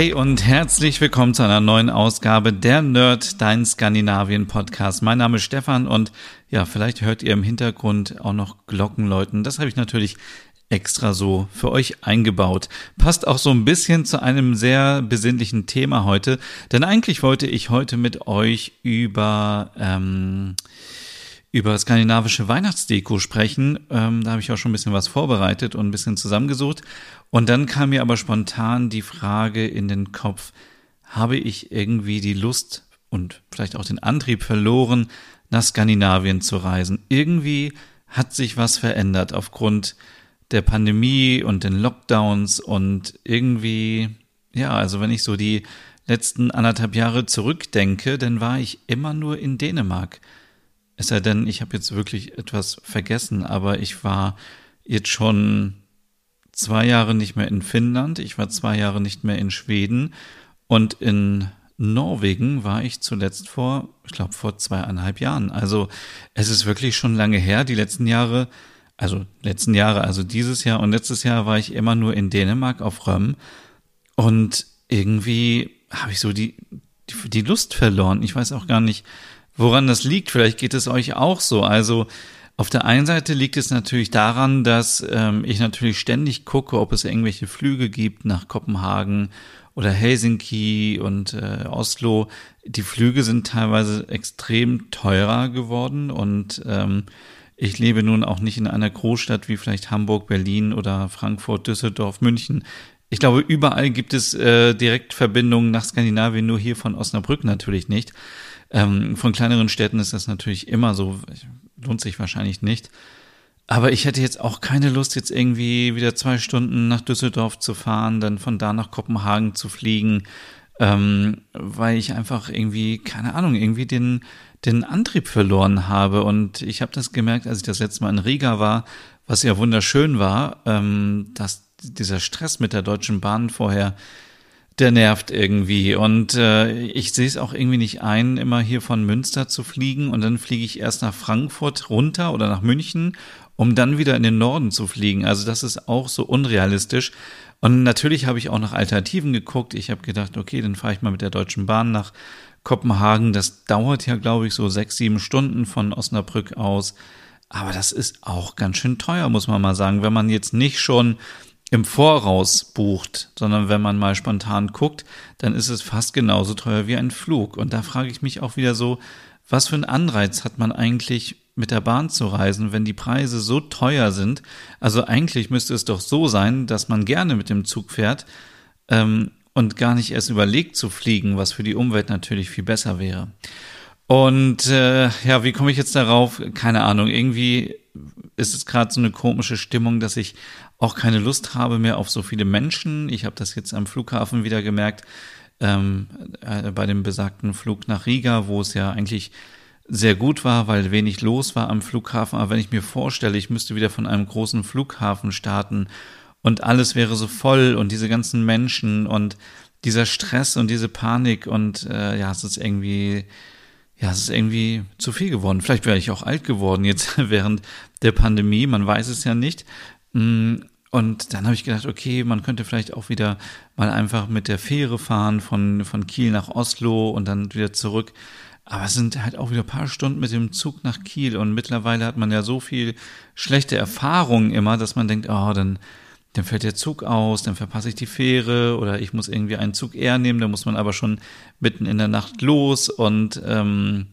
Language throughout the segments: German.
Hey und herzlich willkommen zu einer neuen Ausgabe der Nerd, dein Skandinavien Podcast. Mein Name ist Stefan und ja, vielleicht hört ihr im Hintergrund auch noch Glocken läuten. Das habe ich natürlich extra so für euch eingebaut. Passt auch so ein bisschen zu einem sehr besinnlichen Thema heute, denn eigentlich wollte ich heute mit euch über ähm, über skandinavische Weihnachtsdeko sprechen. Ähm, da habe ich auch schon ein bisschen was vorbereitet und ein bisschen zusammengesucht. Und dann kam mir aber spontan die Frage in den Kopf, habe ich irgendwie die Lust und vielleicht auch den Antrieb verloren, nach Skandinavien zu reisen? Irgendwie hat sich was verändert aufgrund der Pandemie und den Lockdowns und irgendwie, ja, also wenn ich so die letzten anderthalb Jahre zurückdenke, dann war ich immer nur in Dänemark. Es sei denn, ich habe jetzt wirklich etwas vergessen, aber ich war jetzt schon zwei Jahre nicht mehr in Finnland, ich war zwei Jahre nicht mehr in Schweden und in Norwegen war ich zuletzt vor, ich glaube, vor zweieinhalb Jahren. Also es ist wirklich schon lange her. Die letzten Jahre, also letzten Jahre, also dieses Jahr und letztes Jahr war ich immer nur in Dänemark auf Röm und irgendwie habe ich so die, die, die Lust verloren. Ich weiß auch gar nicht, woran das liegt. Vielleicht geht es euch auch so. Also auf der einen Seite liegt es natürlich daran, dass ähm, ich natürlich ständig gucke, ob es irgendwelche Flüge gibt nach Kopenhagen oder Helsinki und äh, Oslo. Die Flüge sind teilweise extrem teurer geworden und ähm, ich lebe nun auch nicht in einer Großstadt wie vielleicht Hamburg, Berlin oder Frankfurt, Düsseldorf, München. Ich glaube, überall gibt es äh, Direktverbindungen nach Skandinavien, nur hier von Osnabrück natürlich nicht. Ähm, von kleineren Städten ist das natürlich immer so, lohnt sich wahrscheinlich nicht. Aber ich hätte jetzt auch keine Lust, jetzt irgendwie wieder zwei Stunden nach Düsseldorf zu fahren, dann von da nach Kopenhagen zu fliegen, ähm, weil ich einfach irgendwie, keine Ahnung, irgendwie den, den Antrieb verloren habe. Und ich habe das gemerkt, als ich das letzte Mal in Riga war, was ja wunderschön war, ähm, dass dieser Stress mit der Deutschen Bahn vorher der nervt irgendwie. Und äh, ich sehe es auch irgendwie nicht ein, immer hier von Münster zu fliegen und dann fliege ich erst nach Frankfurt runter oder nach München, um dann wieder in den Norden zu fliegen. Also das ist auch so unrealistisch. Und natürlich habe ich auch nach Alternativen geguckt. Ich habe gedacht, okay, dann fahre ich mal mit der Deutschen Bahn nach Kopenhagen. Das dauert ja, glaube ich, so sechs, sieben Stunden von Osnabrück aus. Aber das ist auch ganz schön teuer, muss man mal sagen. Wenn man jetzt nicht schon im Voraus bucht, sondern wenn man mal spontan guckt, dann ist es fast genauso teuer wie ein Flug. Und da frage ich mich auch wieder so, was für einen Anreiz hat man eigentlich mit der Bahn zu reisen, wenn die Preise so teuer sind? Also eigentlich müsste es doch so sein, dass man gerne mit dem Zug fährt ähm, und gar nicht erst überlegt zu fliegen, was für die Umwelt natürlich viel besser wäre. Und äh, ja, wie komme ich jetzt darauf? Keine Ahnung. Irgendwie ist es gerade so eine komische Stimmung, dass ich auch keine Lust habe mehr auf so viele Menschen. Ich habe das jetzt am Flughafen wieder gemerkt, ähm, äh, bei dem besagten Flug nach Riga, wo es ja eigentlich sehr gut war, weil wenig los war am Flughafen. Aber wenn ich mir vorstelle, ich müsste wieder von einem großen Flughafen starten und alles wäre so voll und diese ganzen Menschen und dieser Stress und diese Panik und äh, ja, es ist irgendwie ja, es ist irgendwie zu viel geworden. Vielleicht wäre ich auch alt geworden jetzt während der Pandemie, man weiß es ja nicht. Mm, und dann habe ich gedacht, okay, man könnte vielleicht auch wieder mal einfach mit der Fähre fahren von, von Kiel nach Oslo und dann wieder zurück. Aber es sind halt auch wieder ein paar Stunden mit dem Zug nach Kiel und mittlerweile hat man ja so viel schlechte Erfahrungen immer, dass man denkt, oh, dann, dann fällt der Zug aus, dann verpasse ich die Fähre oder ich muss irgendwie einen Zug eher nehmen, da muss man aber schon mitten in der Nacht los und ähm,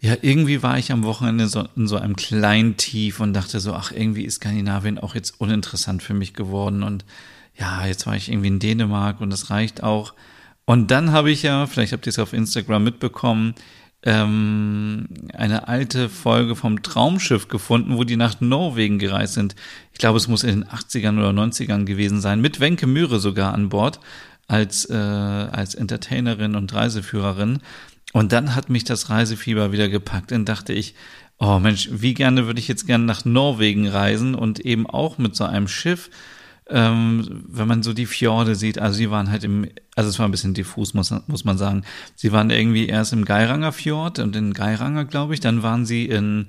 ja, irgendwie war ich am Wochenende so, in so einem kleinen Tief und dachte so, ach, irgendwie ist Skandinavien auch jetzt uninteressant für mich geworden. Und ja, jetzt war ich irgendwie in Dänemark und das reicht auch. Und dann habe ich ja, vielleicht habt ihr es auf Instagram mitbekommen, ähm, eine alte Folge vom Traumschiff gefunden, wo die nach Norwegen gereist sind. Ich glaube, es muss in den 80ern oder 90ern gewesen sein, mit Wenke Mühre sogar an Bord. als, äh, als Entertainerin und Reiseführerin. Und dann hat mich das Reisefieber wieder gepackt. Dann dachte ich, oh Mensch, wie gerne würde ich jetzt gerne nach Norwegen reisen und eben auch mit so einem Schiff, ähm, wenn man so die Fjorde sieht. Also sie waren halt im, also es war ein bisschen diffus, muss, muss man sagen. Sie waren irgendwie erst im Geiranger Fjord und in Geiranger, glaube ich. Dann waren sie in,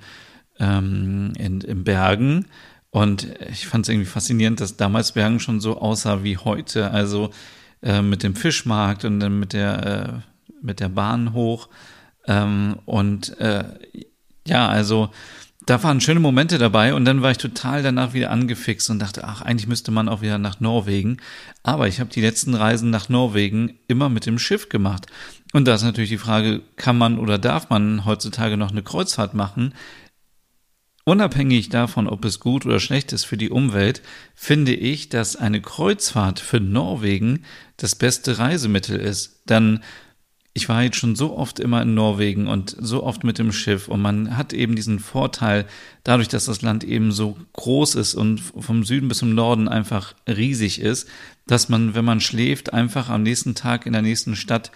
ähm, in, in Bergen. Und ich fand es irgendwie faszinierend, dass damals Bergen schon so aussah wie heute. Also äh, mit dem Fischmarkt und dann mit der, äh, mit der Bahn hoch. Ähm, und äh, ja, also da waren schöne Momente dabei und dann war ich total danach wieder angefixt und dachte, ach, eigentlich müsste man auch wieder nach Norwegen. Aber ich habe die letzten Reisen nach Norwegen immer mit dem Schiff gemacht. Und da ist natürlich die Frage, kann man oder darf man heutzutage noch eine Kreuzfahrt machen? Unabhängig davon, ob es gut oder schlecht ist für die Umwelt, finde ich, dass eine Kreuzfahrt für Norwegen das beste Reisemittel ist. Dann ich war jetzt schon so oft immer in Norwegen und so oft mit dem Schiff und man hat eben diesen Vorteil, dadurch, dass das Land eben so groß ist und vom Süden bis zum Norden einfach riesig ist, dass man, wenn man schläft, einfach am nächsten Tag in der nächsten Stadt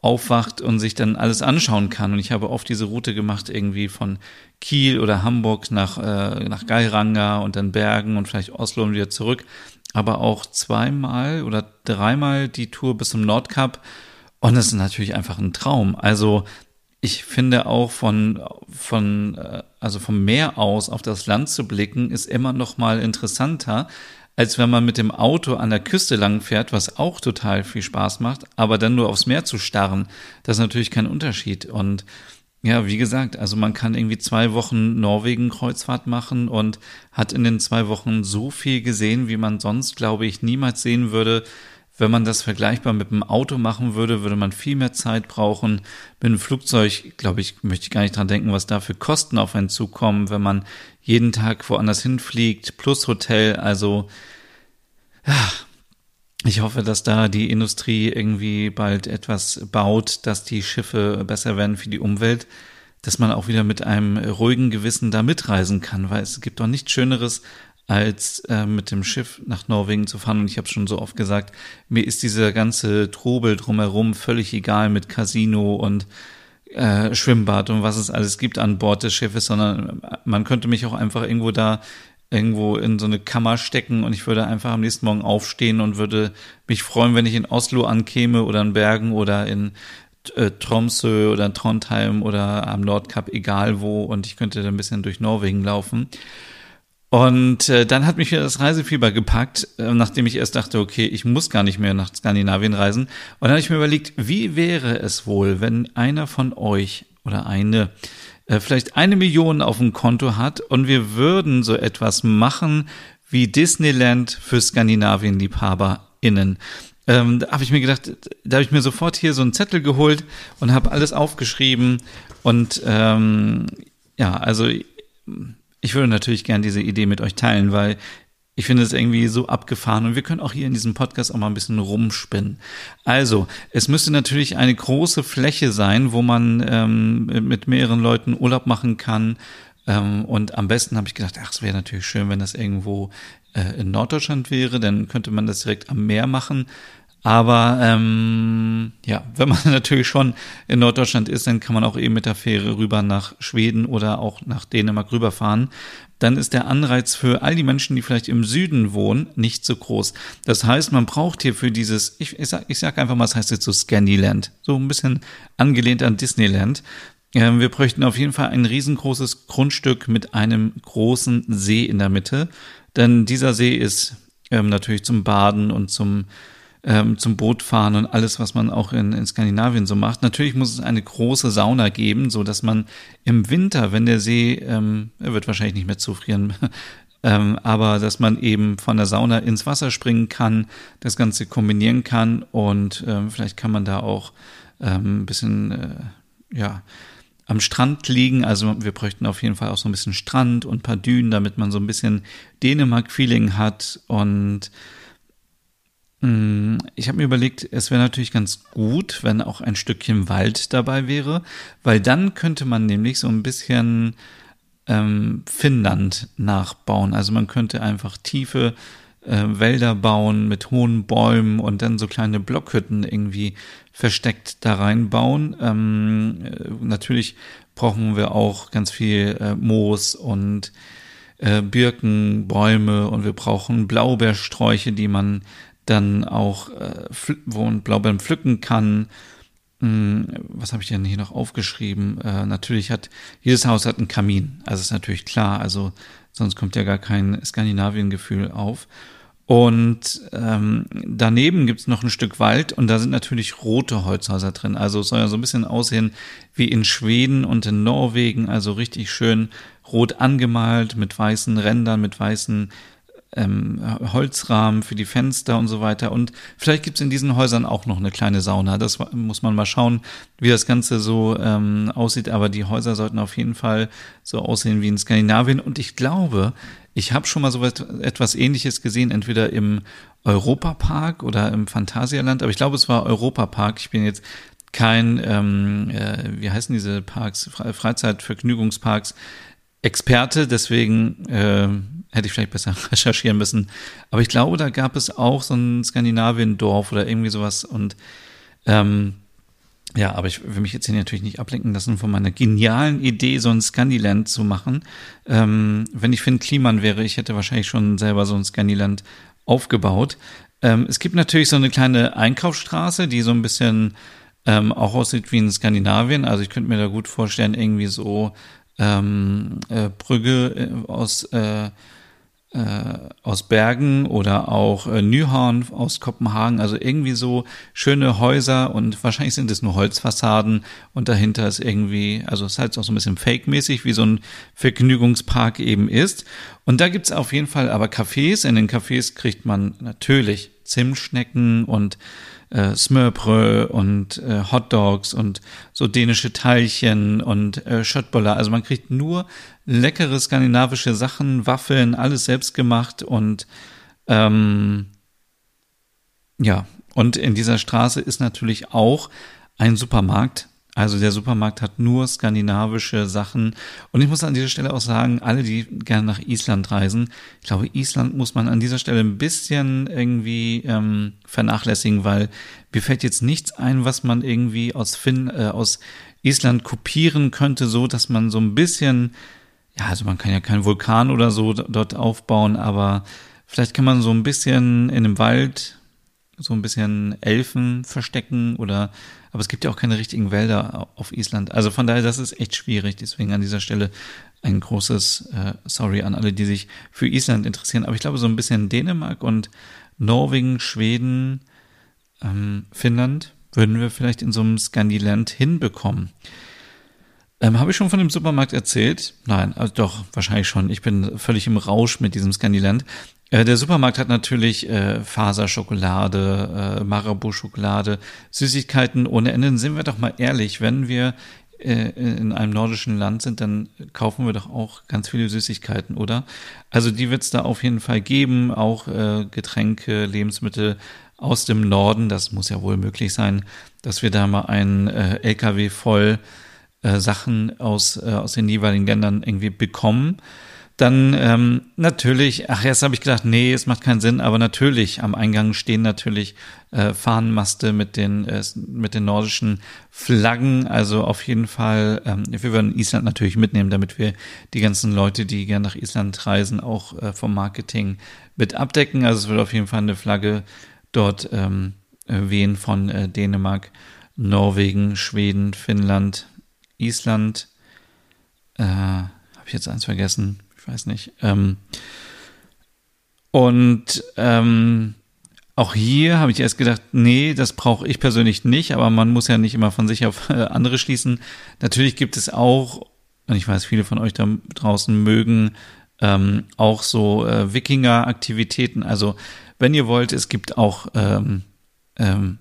aufwacht und sich dann alles anschauen kann. Und ich habe oft diese Route gemacht, irgendwie von Kiel oder Hamburg nach, äh, nach Geiranger und dann Bergen und vielleicht Oslo und wieder zurück. Aber auch zweimal oder dreimal die Tour bis zum Nordkap und das ist natürlich einfach ein Traum. Also ich finde auch von, von, äh, also vom Meer aus auf das Land zu blicken, ist immer noch mal interessanter, als wenn man mit dem Auto an der Küste lang fährt, was auch total viel Spaß macht, aber dann nur aufs Meer zu starren, das ist natürlich kein Unterschied. Und ja, wie gesagt, also man kann irgendwie zwei Wochen Norwegen-Kreuzfahrt machen und hat in den zwei Wochen so viel gesehen, wie man sonst, glaube ich, niemals sehen würde, wenn man das vergleichbar mit dem Auto machen würde, würde man viel mehr Zeit brauchen. Mit einem Flugzeug, glaube ich, möchte ich gar nicht dran denken, was da für Kosten auf einen zukommen, wenn man jeden Tag woanders hinfliegt, plus Hotel. Also, ich hoffe, dass da die Industrie irgendwie bald etwas baut, dass die Schiffe besser werden für die Umwelt, dass man auch wieder mit einem ruhigen Gewissen da mitreisen kann, weil es gibt doch nichts Schöneres, als äh, mit dem Schiff nach Norwegen zu fahren. Und ich habe schon so oft gesagt, mir ist dieser ganze Trubel drumherum völlig egal mit Casino und äh, Schwimmbad und was es alles gibt an Bord des Schiffes, sondern man könnte mich auch einfach irgendwo da irgendwo in so eine Kammer stecken und ich würde einfach am nächsten Morgen aufstehen und würde mich freuen, wenn ich in Oslo ankäme oder in Bergen oder in äh, Tromsø oder Trondheim oder am Nordkap, egal wo, und ich könnte da ein bisschen durch Norwegen laufen. Und äh, dann hat mich wieder das Reisefieber gepackt, äh, nachdem ich erst dachte, okay, ich muss gar nicht mehr nach Skandinavien reisen. Und dann habe ich mir überlegt, wie wäre es wohl, wenn einer von euch oder eine äh, vielleicht eine Million auf dem Konto hat und wir würden so etwas machen wie Disneyland für Skandinavien-LiebhaberInnen. Ähm, da habe ich mir gedacht, da habe ich mir sofort hier so einen Zettel geholt und habe alles aufgeschrieben. Und ähm, ja, also ich würde natürlich gern diese Idee mit euch teilen, weil ich finde es irgendwie so abgefahren und wir können auch hier in diesem Podcast auch mal ein bisschen rumspinnen. Also, es müsste natürlich eine große Fläche sein, wo man ähm, mit mehreren Leuten Urlaub machen kann. Ähm, und am besten habe ich gedacht, ach, es wäre natürlich schön, wenn das irgendwo äh, in Norddeutschland wäre, dann könnte man das direkt am Meer machen. Aber ähm, ja, wenn man natürlich schon in Norddeutschland ist, dann kann man auch eben mit der Fähre rüber nach Schweden oder auch nach Dänemark rüberfahren. Dann ist der Anreiz für all die Menschen, die vielleicht im Süden wohnen, nicht so groß. Das heißt, man braucht hier für dieses, ich, ich, sag, ich sag einfach mal, es heißt jetzt so Scandyland, so ein bisschen angelehnt an Disneyland. Ähm, wir bräuchten auf jeden Fall ein riesengroßes Grundstück mit einem großen See in der Mitte. Denn dieser See ist ähm, natürlich zum Baden und zum ähm, zum Boot fahren und alles, was man auch in, in Skandinavien so macht. Natürlich muss es eine große Sauna geben, so dass man im Winter, wenn der See, ähm, er wird wahrscheinlich nicht mehr zufrieren, ähm, aber dass man eben von der Sauna ins Wasser springen kann, das Ganze kombinieren kann und ähm, vielleicht kann man da auch ähm, ein bisschen, äh, ja, am Strand liegen. Also wir bräuchten auf jeden Fall auch so ein bisschen Strand und ein paar Dünen, damit man so ein bisschen Dänemark-Feeling hat und ich habe mir überlegt, es wäre natürlich ganz gut, wenn auch ein Stückchen Wald dabei wäre, weil dann könnte man nämlich so ein bisschen ähm, Finnland nachbauen. Also man könnte einfach tiefe äh, Wälder bauen mit hohen Bäumen und dann so kleine Blockhütten irgendwie versteckt da reinbauen. Ähm, äh, natürlich brauchen wir auch ganz viel äh, Moos und äh, Birken, Bäume und wir brauchen Blaubeersträuche, die man dann auch, äh, wo man Blaubeeren pflücken kann. Hm, was habe ich denn hier noch aufgeschrieben? Äh, natürlich hat jedes Haus hat einen Kamin. Also ist natürlich klar. Also sonst kommt ja gar kein Skandinavien-Gefühl auf. Und ähm, daneben gibt's noch ein Stück Wald und da sind natürlich rote Holzhäuser drin. Also es soll ja so ein bisschen aussehen wie in Schweden und in Norwegen, also richtig schön rot angemalt mit weißen Rändern, mit weißen ähm, Holzrahmen für die Fenster und so weiter. Und vielleicht gibt's in diesen Häusern auch noch eine kleine Sauna. Das muss man mal schauen, wie das Ganze so ähm, aussieht. Aber die Häuser sollten auf jeden Fall so aussehen wie in Skandinavien. Und ich glaube, ich habe schon mal so etwas ähnliches gesehen, entweder im Europapark oder im Phantasialand, aber ich glaube, es war Europapark. Ich bin jetzt kein, ähm, äh, wie heißen diese Parks, Freizeitvergnügungsparks, Experte, deswegen äh, hätte ich vielleicht besser recherchieren müssen. Aber ich glaube, da gab es auch so ein Skandinavien-Dorf oder irgendwie sowas und ähm, ja, aber ich will mich jetzt hier natürlich nicht ablenken lassen von meiner genialen Idee, so ein Scandiland zu machen. Ähm, wenn ich Finn Kliman wäre, ich hätte wahrscheinlich schon selber so ein Scandiland aufgebaut. Ähm, es gibt natürlich so eine kleine Einkaufsstraße, die so ein bisschen ähm, auch aussieht wie in Skandinavien. Also ich könnte mir da gut vorstellen, irgendwie so ähm, äh, Brügge äh, aus äh, äh, aus Bergen oder auch äh, Nyhorn aus Kopenhagen, also irgendwie so schöne Häuser und wahrscheinlich sind es nur Holzfassaden und dahinter ist irgendwie, also es ist halt auch so ein bisschen fake-mäßig, wie so ein Vergnügungspark eben ist. Und da gibt's auf jeden Fall aber Cafés. In den Cafés kriegt man natürlich Zimtschnecken und äh, Smørbrød und äh, Hotdogs und so dänische Teilchen und äh, Schöttboller. Also man kriegt nur leckere skandinavische Sachen, Waffeln, alles selbst gemacht und ähm, ja, und in dieser Straße ist natürlich auch ein Supermarkt, also der Supermarkt hat nur skandinavische Sachen. Und ich muss an dieser Stelle auch sagen, alle, die gerne nach Island reisen, ich glaube, Island muss man an dieser Stelle ein bisschen irgendwie ähm, vernachlässigen, weil mir fällt jetzt nichts ein, was man irgendwie aus, Finn, äh, aus Island kopieren könnte, so dass man so ein bisschen, ja, also man kann ja keinen Vulkan oder so dort aufbauen, aber vielleicht kann man so ein bisschen in einem Wald so ein bisschen Elfen verstecken oder, aber es gibt ja auch keine richtigen Wälder auf Island. Also von daher, das ist echt schwierig. Deswegen an dieser Stelle ein großes äh, Sorry an alle, die sich für Island interessieren. Aber ich glaube, so ein bisschen Dänemark und Norwegen, Schweden, ähm, Finnland würden wir vielleicht in so einem Scandiland hinbekommen. Ähm, Habe ich schon von dem Supermarkt erzählt? Nein, also doch, wahrscheinlich schon. Ich bin völlig im Rausch mit diesem Scandiland. Äh, der Supermarkt hat natürlich äh, Faserschokolade, äh, Marabou-Schokolade, Süßigkeiten ohne Ende. Sind wir doch mal ehrlich, wenn wir äh, in einem nordischen Land sind, dann kaufen wir doch auch ganz viele Süßigkeiten, oder? Also die wird es da auf jeden Fall geben, auch äh, Getränke, Lebensmittel aus dem Norden. Das muss ja wohl möglich sein, dass wir da mal einen äh, LKW voll äh, Sachen aus, äh, aus den jeweiligen Ländern irgendwie bekommen. Dann ähm, natürlich, ach erst habe ich gedacht, nee, es macht keinen Sinn, aber natürlich, am Eingang stehen natürlich äh, Fahnenmaste mit den, äh, mit den nordischen Flaggen. Also auf jeden Fall, ähm, wir würden Island natürlich mitnehmen, damit wir die ganzen Leute, die gerne nach Island reisen, auch äh, vom Marketing mit abdecken. Also es wird auf jeden Fall eine Flagge dort ähm, wehen von äh, Dänemark, Norwegen, Schweden, Finnland, Island. Äh, habe ich jetzt eins vergessen? Weiß nicht. Ähm, und ähm, auch hier habe ich erst gedacht, nee, das brauche ich persönlich nicht, aber man muss ja nicht immer von sich auf äh, andere schließen. Natürlich gibt es auch, und ich weiß, viele von euch da draußen mögen ähm, auch so äh, Wikinger-Aktivitäten. Also wenn ihr wollt, es gibt auch ähm, ähm,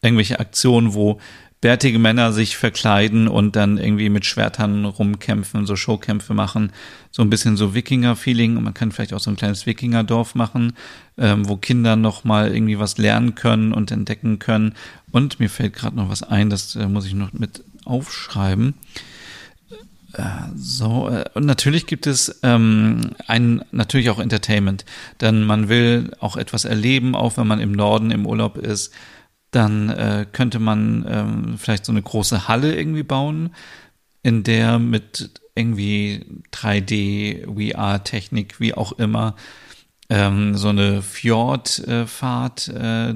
irgendwelche Aktionen, wo bärtige Männer sich verkleiden und dann irgendwie mit Schwertern rumkämpfen, so Showkämpfe machen, so ein bisschen so Wikinger-Feeling. Und man kann vielleicht auch so ein kleines Wikinger-Dorf machen, ähm, wo Kinder noch mal irgendwie was lernen können und entdecken können. Und mir fällt gerade noch was ein, das äh, muss ich noch mit aufschreiben. Äh, so, äh, und natürlich gibt es ähm, ein, natürlich auch Entertainment, denn man will auch etwas erleben, auch wenn man im Norden im Urlaub ist. Dann äh, könnte man ähm, vielleicht so eine große Halle irgendwie bauen, in der mit irgendwie 3D, VR-Technik, wie auch immer, ähm, so eine Fjordfahrt äh,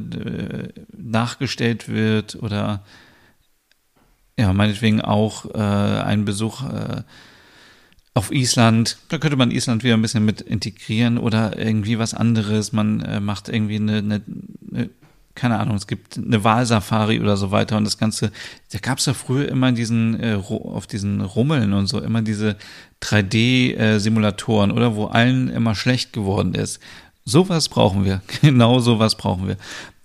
nachgestellt wird oder ja, meinetwegen auch äh, ein Besuch äh, auf Island. Da könnte man Island wieder ein bisschen mit integrieren oder irgendwie was anderes. Man äh, macht irgendwie eine, eine, eine, keine Ahnung, es gibt eine Wahlsafari oder so weiter und das Ganze, da gab es ja früher immer diesen, äh, auf diesen Rummeln und so, immer diese 3D-Simulatoren, oder wo allen immer schlecht geworden ist. Sowas brauchen wir. Genau sowas brauchen wir.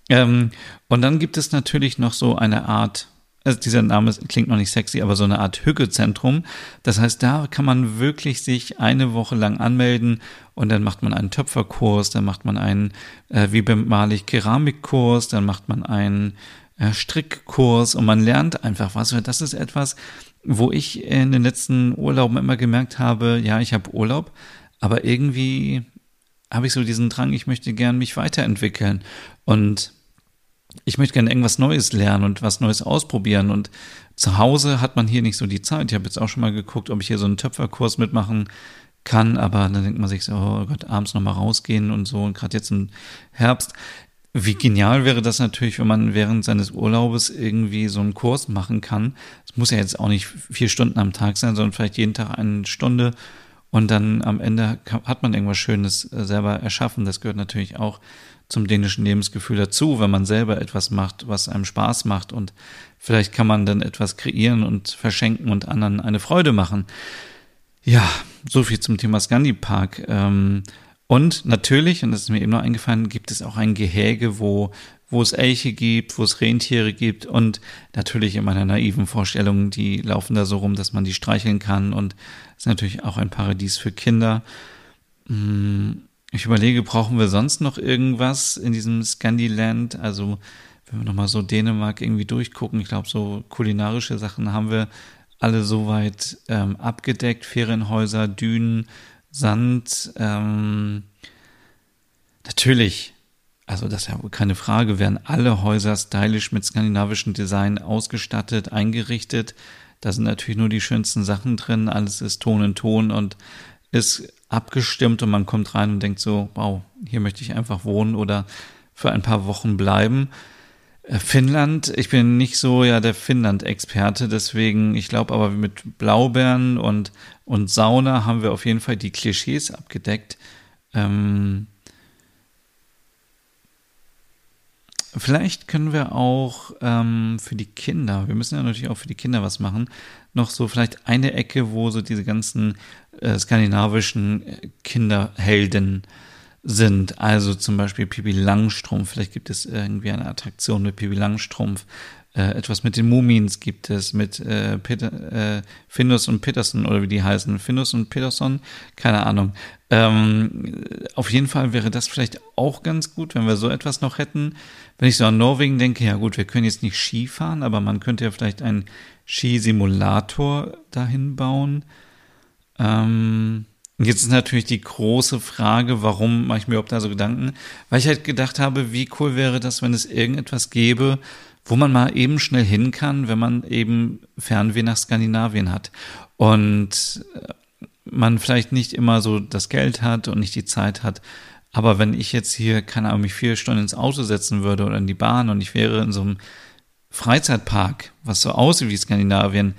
Ähm, und dann gibt es natürlich noch so eine Art also dieser Name klingt noch nicht sexy, aber so eine Art Hügge-Zentrum. Das heißt, da kann man wirklich sich eine Woche lang anmelden und dann macht man einen Töpferkurs, dann macht man einen äh, wie beim Malig Keramikkurs, dann macht man einen äh, Strickkurs und man lernt einfach was. Das ist etwas, wo ich in den letzten Urlauben immer gemerkt habe, ja, ich habe Urlaub, aber irgendwie habe ich so diesen Drang, ich möchte gern mich weiterentwickeln und ich möchte gerne irgendwas Neues lernen und was Neues ausprobieren. Und zu Hause hat man hier nicht so die Zeit. Ich habe jetzt auch schon mal geguckt, ob ich hier so einen Töpferkurs mitmachen kann, aber dann denkt man sich so, oh Gott, abends nochmal rausgehen und so. Und gerade jetzt im Herbst. Wie genial wäre das natürlich, wenn man während seines Urlaubes irgendwie so einen Kurs machen kann. Es muss ja jetzt auch nicht vier Stunden am Tag sein, sondern vielleicht jeden Tag eine Stunde. Und dann am Ende hat man irgendwas Schönes äh, selber erschaffen. Das gehört natürlich auch zum dänischen Lebensgefühl dazu, wenn man selber etwas macht, was einem Spaß macht und vielleicht kann man dann etwas kreieren und verschenken und anderen eine Freude machen. Ja, so viel zum Thema Scandi Park. Ähm, und natürlich, und das ist mir eben noch eingefallen, gibt es auch ein Gehäge, wo, wo es Elche gibt, wo es Rentiere gibt und natürlich in meiner naiven Vorstellung, die laufen da so rum, dass man die streicheln kann und ist natürlich auch ein Paradies für Kinder. Ich überlege, brauchen wir sonst noch irgendwas in diesem Scandiland? Also, wenn wir nochmal so Dänemark irgendwie durchgucken, ich glaube, so kulinarische Sachen haben wir alle soweit ähm, abgedeckt. Ferienhäuser, Dünen, Sand. Ähm, natürlich, also das ist ja keine Frage, werden alle Häuser stylisch mit skandinavischem Design ausgestattet, eingerichtet. Da sind natürlich nur die schönsten Sachen drin. Alles ist Ton in Ton und ist abgestimmt und man kommt rein und denkt so, wow, hier möchte ich einfach wohnen oder für ein paar Wochen bleiben. Äh, Finnland, ich bin nicht so ja der Finnland-Experte, deswegen, ich glaube aber mit Blaubeeren und, und Sauna haben wir auf jeden Fall die Klischees abgedeckt. Ähm, vielleicht können wir auch ähm, für die Kinder, wir müssen ja natürlich auch für die Kinder was machen, noch so vielleicht eine Ecke, wo so diese ganzen äh, skandinavischen äh, Kinderhelden sind. Also zum Beispiel Pipi Langstrumpf. Vielleicht gibt es irgendwie eine Attraktion mit Pipi Langstrumpf. Äh, etwas mit den Mumins gibt es, mit äh, Peter, äh, Findus und Peterson oder wie die heißen. Findus und Peterson? Keine Ahnung. Ähm, auf jeden Fall wäre das vielleicht auch ganz gut, wenn wir so etwas noch hätten. Wenn ich so an Norwegen denke, ja gut, wir können jetzt nicht Ski fahren, aber man könnte ja vielleicht einen Skisimulator dahin bauen. Ähm, jetzt ist natürlich die große Frage, warum mache ich mir überhaupt da so Gedanken? Weil ich halt gedacht habe, wie cool wäre das, wenn es irgendetwas gäbe, wo man mal eben schnell hin kann, wenn man eben Fernweh nach Skandinavien hat. Und äh, man vielleicht nicht immer so das Geld hat und nicht die Zeit hat. Aber wenn ich jetzt hier, keine Ahnung, mich vier Stunden ins Auto setzen würde oder in die Bahn und ich wäre in so einem Freizeitpark, was so aussieht wie Skandinavien,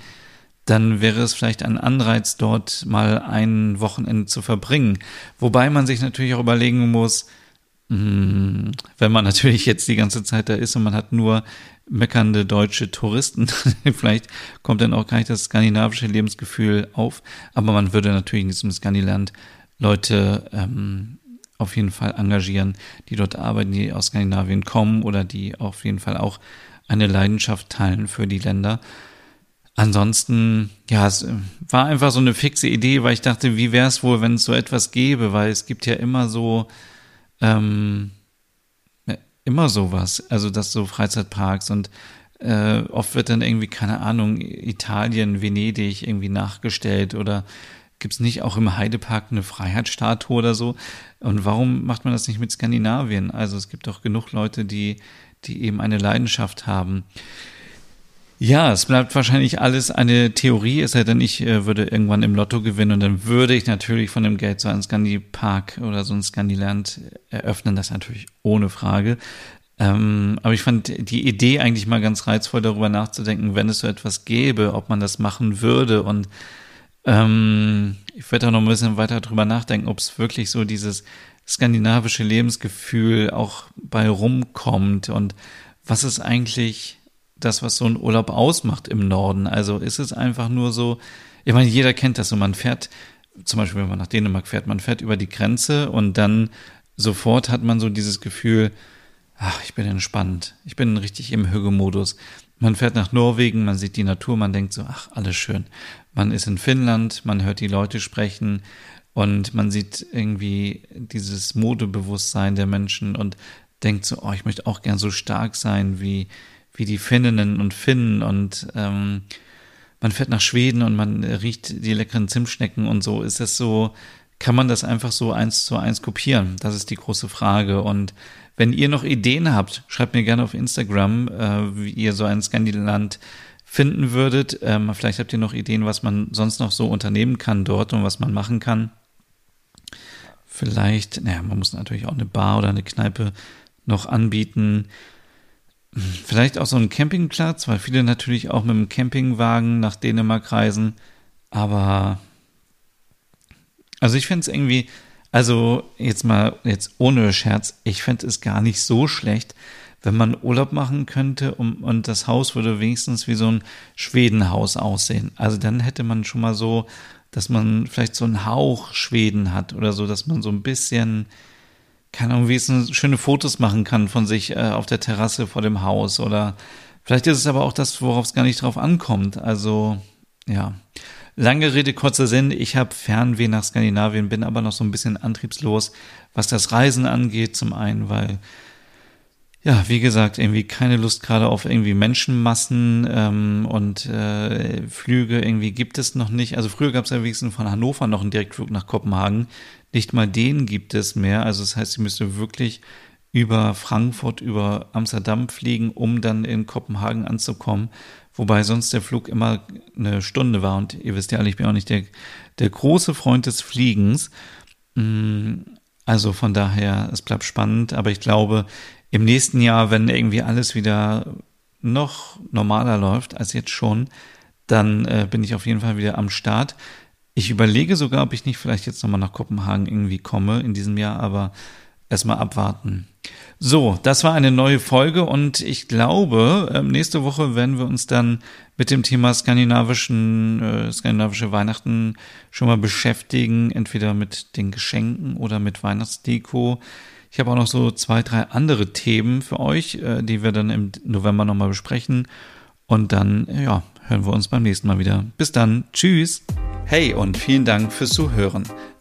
dann wäre es vielleicht ein Anreiz, dort mal ein Wochenende zu verbringen. Wobei man sich natürlich auch überlegen muss, hm, wenn man natürlich jetzt die ganze Zeit da ist und man hat nur meckernde deutsche Touristen, vielleicht kommt dann auch gar nicht das skandinavische Lebensgefühl auf, aber man würde natürlich in diesem Skandiland Leute ähm, auf jeden Fall engagieren, die dort arbeiten, die aus Skandinavien kommen oder die auf jeden Fall auch eine Leidenschaft teilen für die Länder. Ansonsten, ja, es war einfach so eine fixe Idee, weil ich dachte, wie wäre es wohl, wenn es so etwas gäbe, weil es gibt ja immer so, ähm, immer sowas, also dass so Freizeitparks und Äh, oft wird dann irgendwie, keine Ahnung, Italien, Venedig irgendwie nachgestellt oder gibt es nicht auch im Heidepark eine Freiheitsstatue oder so? Und warum macht man das nicht mit Skandinavien? Also es gibt doch genug Leute, die, die eben eine Leidenschaft haben. Ja, es bleibt wahrscheinlich alles eine Theorie, es sei denn, ich äh, würde irgendwann im Lotto gewinnen und dann würde ich natürlich von dem Geld so einen Scandi-Park oder so ein Scandi-Land eröffnen, das natürlich ohne Frage. Ähm, aber ich fand die Idee eigentlich mal ganz reizvoll, darüber nachzudenken, wenn es so etwas gäbe, ob man das machen würde. Und ähm, ich werde auch noch ein bisschen weiter darüber nachdenken, ob es wirklich so dieses skandinavische Lebensgefühl auch bei rumkommt und was ist eigentlich das, was so ein Urlaub ausmacht im Norden. Also ist es einfach nur so, ich meine, jeder kennt das so, man fährt, zum Beispiel, wenn man nach Dänemark fährt, man fährt über die Grenze und dann sofort hat man so dieses Gefühl, ach, ich bin entspannt, ich bin richtig im Hügelmodus. Man fährt nach Norwegen, man sieht die Natur, man denkt so, ach, alles schön. Man ist in Finnland, man hört die Leute sprechen und man sieht irgendwie dieses Modebewusstsein der Menschen und denkt so, oh, ich möchte auch gern so stark sein wie, wie die Finninnen und Finnen und ähm, man fährt nach Schweden und man riecht die leckeren Zimtschnecken und so. Ist das so, kann man das einfach so eins zu eins kopieren? Das ist die große Frage. Und wenn ihr noch Ideen habt, schreibt mir gerne auf Instagram, äh, wie ihr so ein Skandiland finden würdet. Ähm, vielleicht habt ihr noch Ideen, was man sonst noch so unternehmen kann dort und was man machen kann. Vielleicht, naja, man muss natürlich auch eine Bar oder eine Kneipe noch anbieten. Vielleicht auch so ein Campingplatz, weil viele natürlich auch mit dem Campingwagen nach Dänemark reisen. Aber also ich finde es irgendwie, also jetzt mal, jetzt ohne Scherz, ich fände es gar nicht so schlecht, wenn man Urlaub machen könnte um, und das Haus würde wenigstens wie so ein Schwedenhaus aussehen. Also dann hätte man schon mal so, dass man vielleicht so einen Hauch Schweden hat oder so, dass man so ein bisschen keine Ahnung, wie es schöne Fotos machen kann von sich äh, auf der Terrasse vor dem Haus oder vielleicht ist es aber auch das, worauf es gar nicht drauf ankommt. Also, ja. Lange Rede, kurzer Sinn. Ich habe Fernweh nach Skandinavien, bin aber noch so ein bisschen antriebslos, was das Reisen angeht. Zum einen, weil ja, wie gesagt, irgendwie keine Lust gerade auf irgendwie Menschenmassen ähm, und äh, Flüge irgendwie gibt es noch nicht. Also früher gab es ja wenigstens von Hannover noch einen Direktflug nach Kopenhagen. Nicht mal den gibt es mehr. Also das heißt, sie müsste wirklich über Frankfurt, über Amsterdam fliegen, um dann in Kopenhagen anzukommen. Wobei sonst der Flug immer eine Stunde war. Und ihr wisst ja alle, ich bin auch nicht der, der große Freund des Fliegens. Mm, also von daher, es bleibt spannend. Aber ich glaube, im nächsten Jahr, wenn irgendwie alles wieder noch normaler läuft als jetzt schon, dann äh, bin ich auf jeden Fall wieder am Start. Ich überlege sogar, ob ich nicht vielleicht jetzt nochmal nach Kopenhagen irgendwie komme in diesem Jahr, aber erstmal abwarten. So, das war eine neue Folge und ich glaube, ähm, nächste Woche werden wir uns dann mit dem Thema skandinavischen, äh, skandinavische Weihnachten schon mal beschäftigen, entweder mit den Geschenken oder mit Weihnachtsdeko. Ich habe auch noch so zwei, drei andere Themen für euch, äh, die wir dann im November nochmal besprechen. Und dann, ja, hören wir uns beim nächsten Mal wieder. Bis dann. Tschüss. Hey und vielen Dank fürs Zuhören.